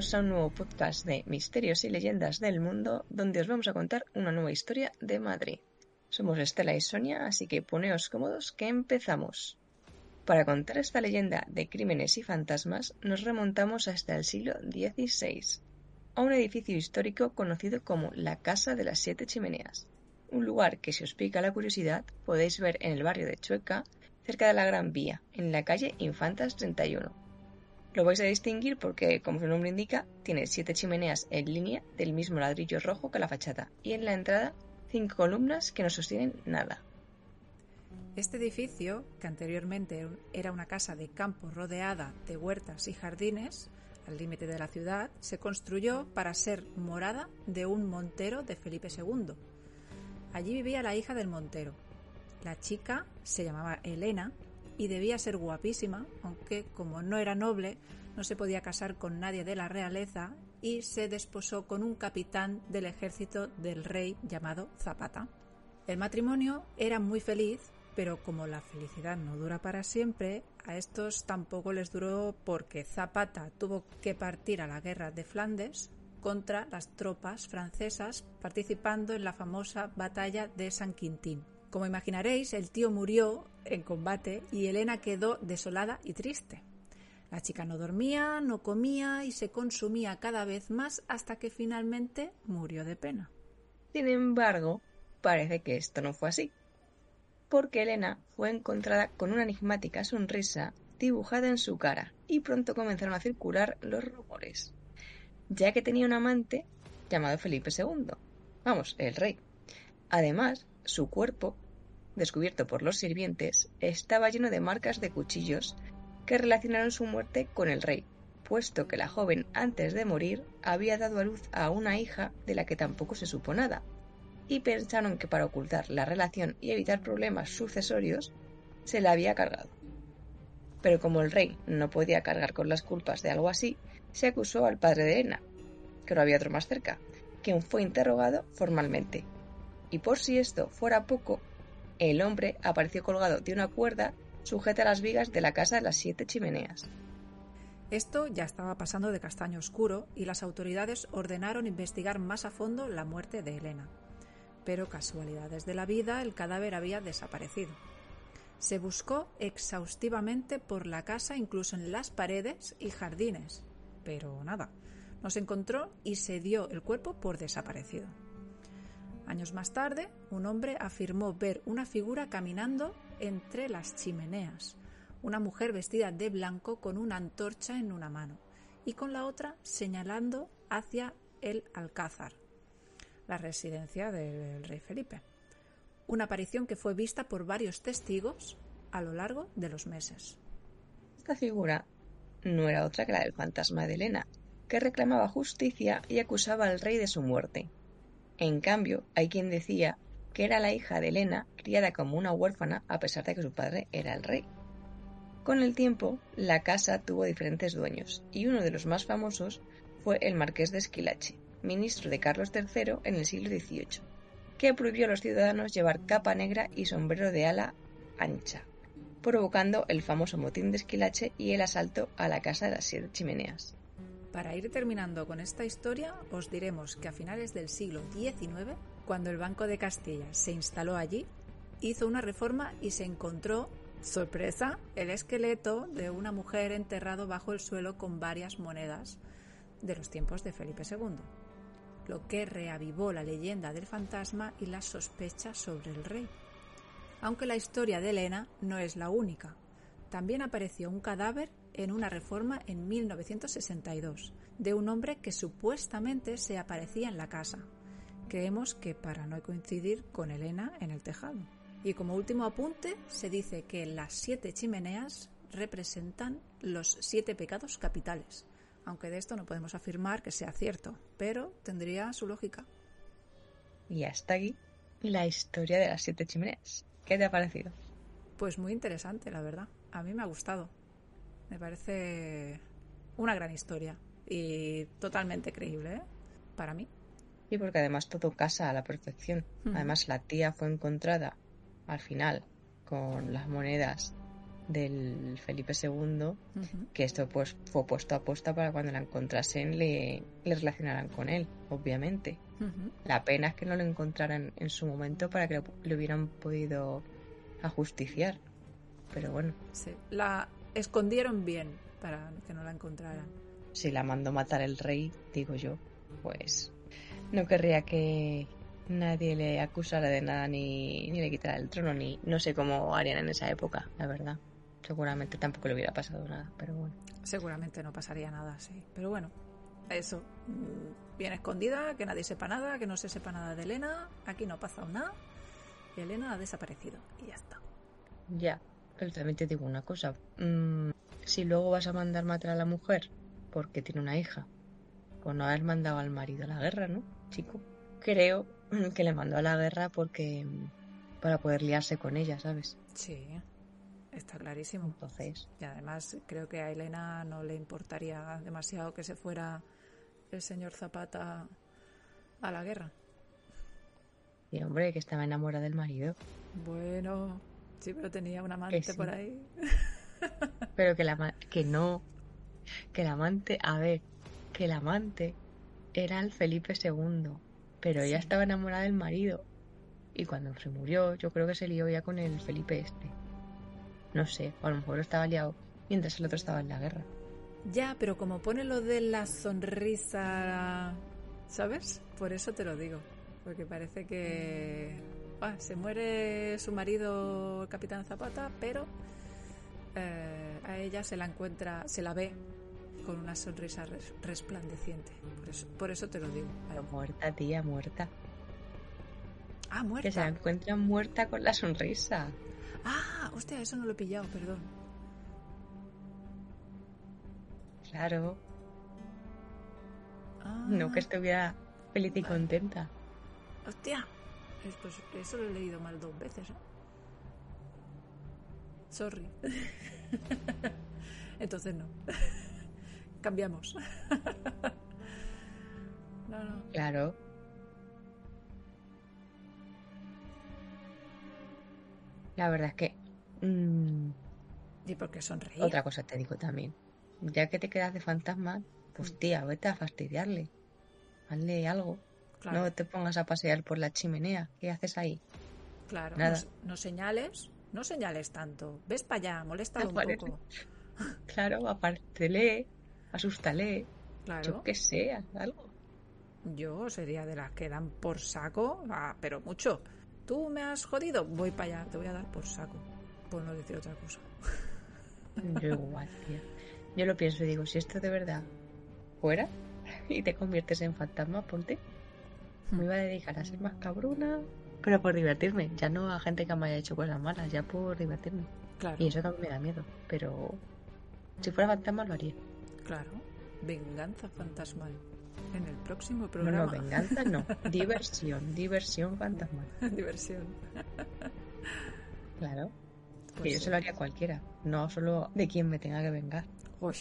A un nuevo podcast de Misterios y Leyendas del Mundo, donde os vamos a contar una nueva historia de Madrid. Somos Estela y Sonia, así que poneos cómodos que empezamos. Para contar esta leyenda de crímenes y fantasmas, nos remontamos hasta el siglo XVI, a un edificio histórico conocido como la Casa de las Siete Chimeneas, un lugar que si os pica la curiosidad podéis ver en el barrio de Chueca, cerca de la Gran Vía, en la calle Infantas 31. Lo vais a distinguir porque, como su nombre indica, tiene siete chimeneas en línea del mismo ladrillo rojo que la fachada y en la entrada cinco columnas que no sostienen nada. Este edificio, que anteriormente era una casa de campo rodeada de huertas y jardines, al límite de la ciudad, se construyó para ser morada de un montero de Felipe II. Allí vivía la hija del montero. La chica se llamaba Elena y debía ser guapísima, aunque como no era noble, no se podía casar con nadie de la realeza y se desposó con un capitán del ejército del rey llamado Zapata. El matrimonio era muy feliz, pero como la felicidad no dura para siempre, a estos tampoco les duró porque Zapata tuvo que partir a la guerra de Flandes contra las tropas francesas participando en la famosa batalla de San Quintín. Como imaginaréis, el tío murió en combate y Elena quedó desolada y triste. La chica no dormía, no comía y se consumía cada vez más hasta que finalmente murió de pena. Sin embargo, parece que esto no fue así, porque Elena fue encontrada con una enigmática sonrisa dibujada en su cara y pronto comenzaron a circular los rumores, ya que tenía un amante llamado Felipe II, vamos, el rey. Además, su cuerpo, descubierto por los sirvientes, estaba lleno de marcas de cuchillos que relacionaron su muerte con el rey, puesto que la joven antes de morir había dado a luz a una hija de la que tampoco se supo nada, y pensaron que para ocultar la relación y evitar problemas sucesorios, se la había cargado. Pero como el rey no podía cargar con las culpas de algo así, se acusó al padre de Elena, que no había otro más cerca, quien fue interrogado formalmente y por si esto fuera poco, el hombre apareció colgado de una cuerda sujeta a las vigas de la casa de las siete chimeneas. Esto ya estaba pasando de castaño oscuro y las autoridades ordenaron investigar más a fondo la muerte de Elena. Pero casualidades de la vida, el cadáver había desaparecido. Se buscó exhaustivamente por la casa, incluso en las paredes y jardines, pero nada. No se encontró y se dio el cuerpo por desaparecido. Años más tarde, un hombre afirmó ver una figura caminando entre las chimeneas, una mujer vestida de blanco con una antorcha en una mano y con la otra señalando hacia el Alcázar, la residencia del rey Felipe. Una aparición que fue vista por varios testigos a lo largo de los meses. Esta figura no era otra que la del fantasma de Elena, que reclamaba justicia y acusaba al rey de su muerte. En cambio, hay quien decía que era la hija de Elena, criada como una huérfana a pesar de que su padre era el rey. Con el tiempo, la casa tuvo diferentes dueños, y uno de los más famosos fue el marqués de Esquilache, ministro de Carlos III en el siglo XVIII, que prohibió a los ciudadanos llevar capa negra y sombrero de ala ancha, provocando el famoso motín de Esquilache y el asalto a la casa de las siete chimeneas. Para ir terminando con esta historia, os diremos que a finales del siglo XIX, cuando el Banco de Castilla se instaló allí, hizo una reforma y se encontró, sorpresa, el esqueleto de una mujer enterrado bajo el suelo con varias monedas de los tiempos de Felipe II, lo que reavivó la leyenda del fantasma y las sospechas sobre el rey. Aunque la historia de Elena no es la única. También apareció un cadáver en una reforma en 1962 de un hombre que supuestamente se aparecía en la casa. Creemos que para no coincidir con Elena en el tejado. Y como último apunte, se dice que las siete chimeneas representan los siete pecados capitales, aunque de esto no podemos afirmar que sea cierto, pero tendría su lógica. Y hasta aquí la historia de las siete chimeneas. ¿Qué te ha parecido? Pues muy interesante, la verdad. A mí me ha gustado. Me parece una gran historia y totalmente creíble, ¿eh? Para mí. Y porque además todo casa a la perfección. Además la tía fue encontrada al final con las monedas del Felipe II, que esto pues fue puesto a puesta para cuando la encontrasen le, le relacionaran con él, obviamente. La pena es que no lo encontraran en su momento para que lo, hubieran podido ajusticiar. Pero bueno. Sí, la escondieron bien para que no la encontraran. Si la mandó matar el rey, digo yo, pues no querría que, nadie le acusara de nada ni, ni le quitara el trono, ni no sé cómo harían en esa época, la verdad. Seguramente tampoco le hubiera pasado nada, pero bueno. Seguramente no pasaría nada, sí. Pero bueno, eso. Mm, bien escondida, que nadie sepa nada, que no se sepa nada de Elena. Aquí no ha pasado nada. Y Elena ha desaparecido. Y ya está. Ya, pero también te digo una cosa. Mm, si luego vas a mandar matar a la mujer porque tiene una hija, pues no haber mandado al marido a la guerra, ¿no, chico? Creo que le mandó a la guerra porque para poder liarse con ella, ¿sabes? Sí, está clarísimo. Entonces. Y además creo que a Elena no le importaría demasiado que se fuera el señor Zapata a la guerra. Y hombre, que estaba enamorada del marido. Bueno, sí, pero tenía un amante por ahí. Pero que la que no, que el amante, a ver, que el amante era el Felipe II pero ella estaba enamorada del marido. Y cuando se murió, yo creo que se lió ya con el Felipe este. No sé, o a lo mejor estaba liado mientras el otro estaba en la guerra. Ya, pero como pone lo de la sonrisa, ¿sabes? Por eso te lo digo. Porque parece que ah, se muere su marido, el capitán Zapata, pero eh, a ella se la encuentra, se la ve con una sonrisa resplandeciente. Por eso, por eso te lo digo. muerta, tía, muerta. Ah, muerta. Que se la encuentra muerta con la sonrisa. Ah, hostia, eso no lo he pillado, perdón. Claro. No que ah. estuviera feliz y contenta. Hostia, pues eso lo he leído mal dos veces. ¿eh? Sorry. Entonces no. cambiamos. no, no. Claro. La verdad es que... Mm, y porque sonreír. Otra cosa te digo también. Ya que te quedas de fantasma, pues mm. tía, vete a fastidiarle. Hazle algo. No te pongas a pasear por la chimenea. ¿Qué haces ahí? Claro, Nada. No, señales, no señales tanto. Ves para allá, molesta un poco. Claro, aparte lee, asústale. Claro. Yo que sé, algo. Yo sería de las que dan por saco, ah, pero mucho. Tú me has jodido, voy para allá, te voy a dar por saco. Por no decir otra cosa. Yo igual, Yo lo pienso y digo, si esto de verdad fuera y te conviertes en fantasma, ponte. Me iba a dedicar a ser más cabrona, pero por divertirme. Ya no a gente que me haya hecho cosas malas, ya por divertirme. Claro. Y eso también me da miedo, pero si fuera fantasma lo haría. Claro, venganza fantasmal. En el próximo programa. No, venganza no. diversión, diversión fantasmal. diversión. claro. que pues yo se lo haría a cualquiera, no solo de quien me tenga que vengar. Uy,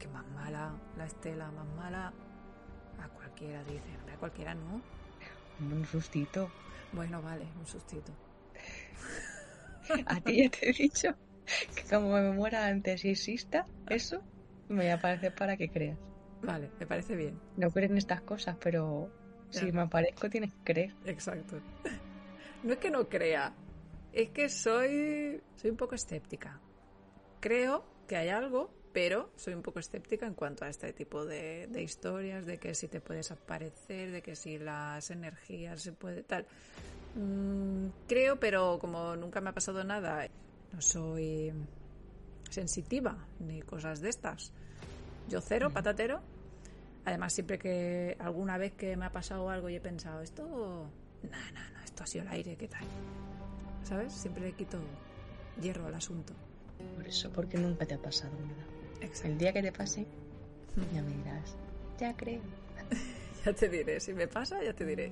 qué más mala, la Estela, más mala. A cualquiera dice, cualquiera no. Un sustito. Bueno, vale, un sustito. a ti ya te he dicho que como me muera antes y exista eso, me aparece para que creas. Vale, me parece bien. No creen estas cosas, pero si me aparezco tienes que creer. Exacto. No es que no crea, es que soy, soy un poco escéptica. Creo que hay algo, pero soy un poco escéptica en cuanto a este tipo de, de historias, de que si te puedes aparecer, de que si las energías se puede tal. Mm, creo, pero como nunca me ha pasado nada, no soy sensitiva ni cosas de estas. Yo cero, patatero. Además, siempre que alguna vez que me ha pasado algo y he pensado, esto, no, no, no, esto ha sido el aire, ¿qué tal? ¿Sabes? Siempre le quito hierro al asunto. Por eso, porque nunca te ha pasado nada. El día que te pase, ya me dirás, ya creo. Ya te diré, si me pasa, ya te diré.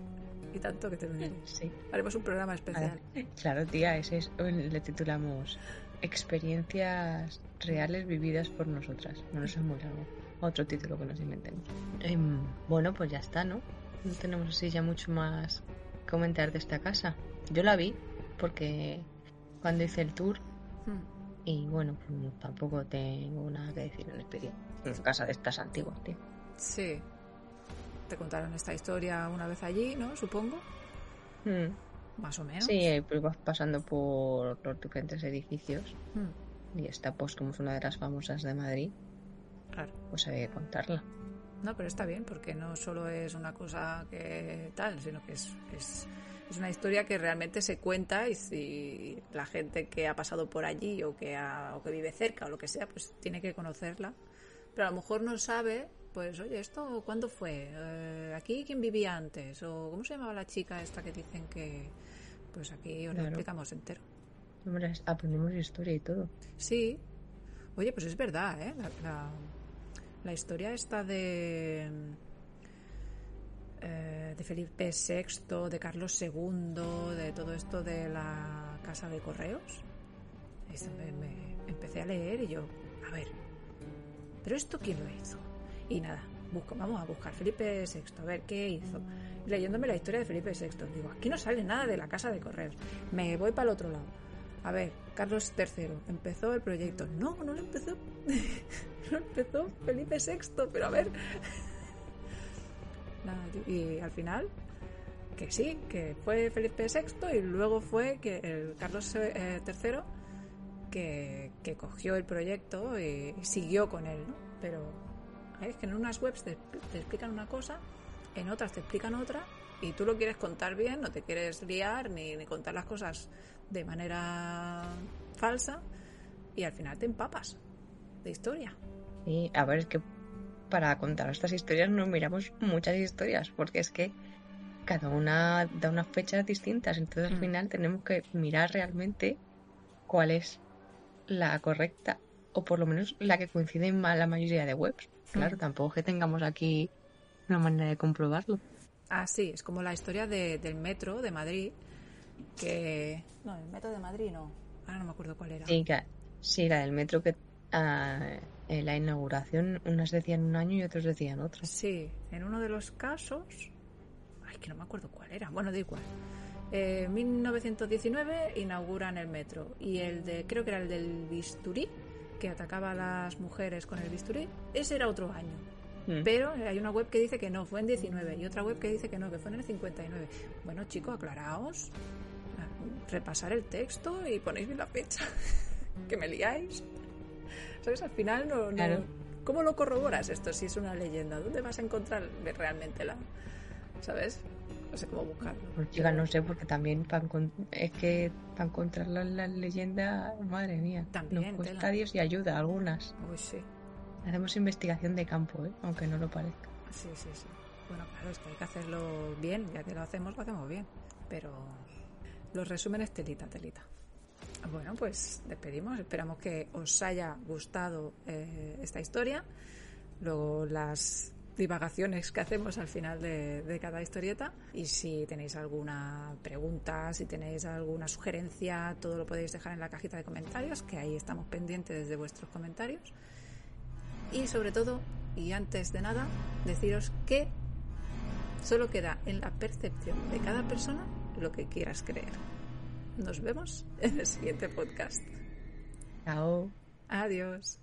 Y tanto que te lo diré. Sí. Haremos un programa especial. Claro, tía, ese es, le titulamos Experiencias reales vividas por nosotras. No nos es muy largo. Otro título que nos inventemos. Em, bueno, pues ya está, ¿no? No tenemos así ya mucho más comentar de esta casa. Yo la vi porque cuando hice el tour Hmm. Y bueno, pues tampoco tengo nada que decir en el experiencia. Es casa de estas antiguas, tío. Sí. Te contaron esta historia una vez allí, ¿no? Supongo. Mm. Más o menos. Sí, pues vas pasando por los diferentes edificios Hmm, y esta pues como es una de las famosas de Madrid, Claro. pues había que contarla. No, pero está bien, porque no solo es una cosa que tal, sino que es, es, es una historia que realmente se cuenta y si la gente que ha pasado por allí o que, ha- o que vive cerca o lo que sea, pues tiene que conocerla. Pero a lo mejor no sabe, pues, oye, ¿esto cuándo fue? Eh, ¿Aquí quién vivía antes? ¿O cómo se llamaba la chica esta que dicen que... Pues aquí os lo Claro. explicamos entero. Hombre, aprendemos historia y todo. Sí. Oye, pues es verdad, ¿eh? La, la- la historia esta de... eh, de Felipe VI, de Carlos II, de todo esto de la casa de correos. Me- empecé a leer y yo, a ver, ¿pero esto quién lo hizo? Y nada, busco, vamos a buscar Felipe VI, a ver qué hizo. Leyéndome la historia de Felipe VI, digo, aquí no sale nada de la casa de correos. Me voy para el otro lado. A ver, Carlos III empezó el proyecto. No, no lo empezó. lo empezó Felipe VI, pero a ver. Y al final, que sí, que fue Felipe VI y luego fue que el Carlos eh, III que, que cogió el proyecto y siguió con él, ¿no? Pero es que en unas webs te explican una cosa, en otras te explican otra y tú lo quieres contar bien, no te quieres liar ni, ni contar las cosas de manera falsa y al final te empapas de historia. Y a ver, es que para contar estas historias nos miramos muchas historias, porque es que cada una da unas fechas distintas, entonces Mm. al final tenemos que mirar realmente cuál es la correcta, o por lo menos la que coincide en la mayoría de webs. Claro, Mm. tampoco es que tengamos aquí una manera de comprobarlo. Ah, sí, es como la historia de- del metro de Madrid, que... No, el metro de Madrid no, ahora no me acuerdo cuál era. Sí, que- sí, la del metro que ah, en la inauguración unas decían un año y otros decían otro. Sí, en uno de los casos. Ay, que no me acuerdo cuál era. Bueno, da igual. Eh, 1919 inauguran el metro. Y el de. Creo que era el del bisturí, que atacaba a las mujeres con el bisturí. Ese era otro año. Mm. Pero hay una web que dice que no, fue en 19. Y otra web que dice que no, que fue en el 59. Bueno, chicos, aclaraos. Ah, Repasar el texto y ponéis bien la fecha. que me liáis. ¿Sabes? Al final no, no- Claro. ¿Cómo lo corroboras esto si es una leyenda? ¿Dónde vas a encontrar realmente la... ¿Sabes? No sé cómo buscarlo. Chica, no sé, porque también para es que para encontrar la, la leyenda, madre mía, También, nos cuesta tela. Dios y ayuda algunas. Uy, sí. Hacemos investigación de campo, ¿eh? aunque no lo parezca. Sí, sí, sí. Bueno, claro, es que hay que hacerlo bien. Ya que lo hacemos, lo hacemos bien. Pero los resúmenes telita, telita. Bueno, pues despedimos. Esperamos que os haya gustado eh, esta historia. Luego las divagaciones que hacemos al final de, de cada historieta. Y si tenéis alguna pregunta, si tenéis alguna sugerencia, todo lo podéis dejar en la cajita de comentarios, que ahí estamos pendientes de vuestros comentarios. Y sobre todo, y antes de nada, deciros que solo queda en la percepción de cada persona lo que quieras creer. Nos vemos en el siguiente podcast. Chao. Adiós.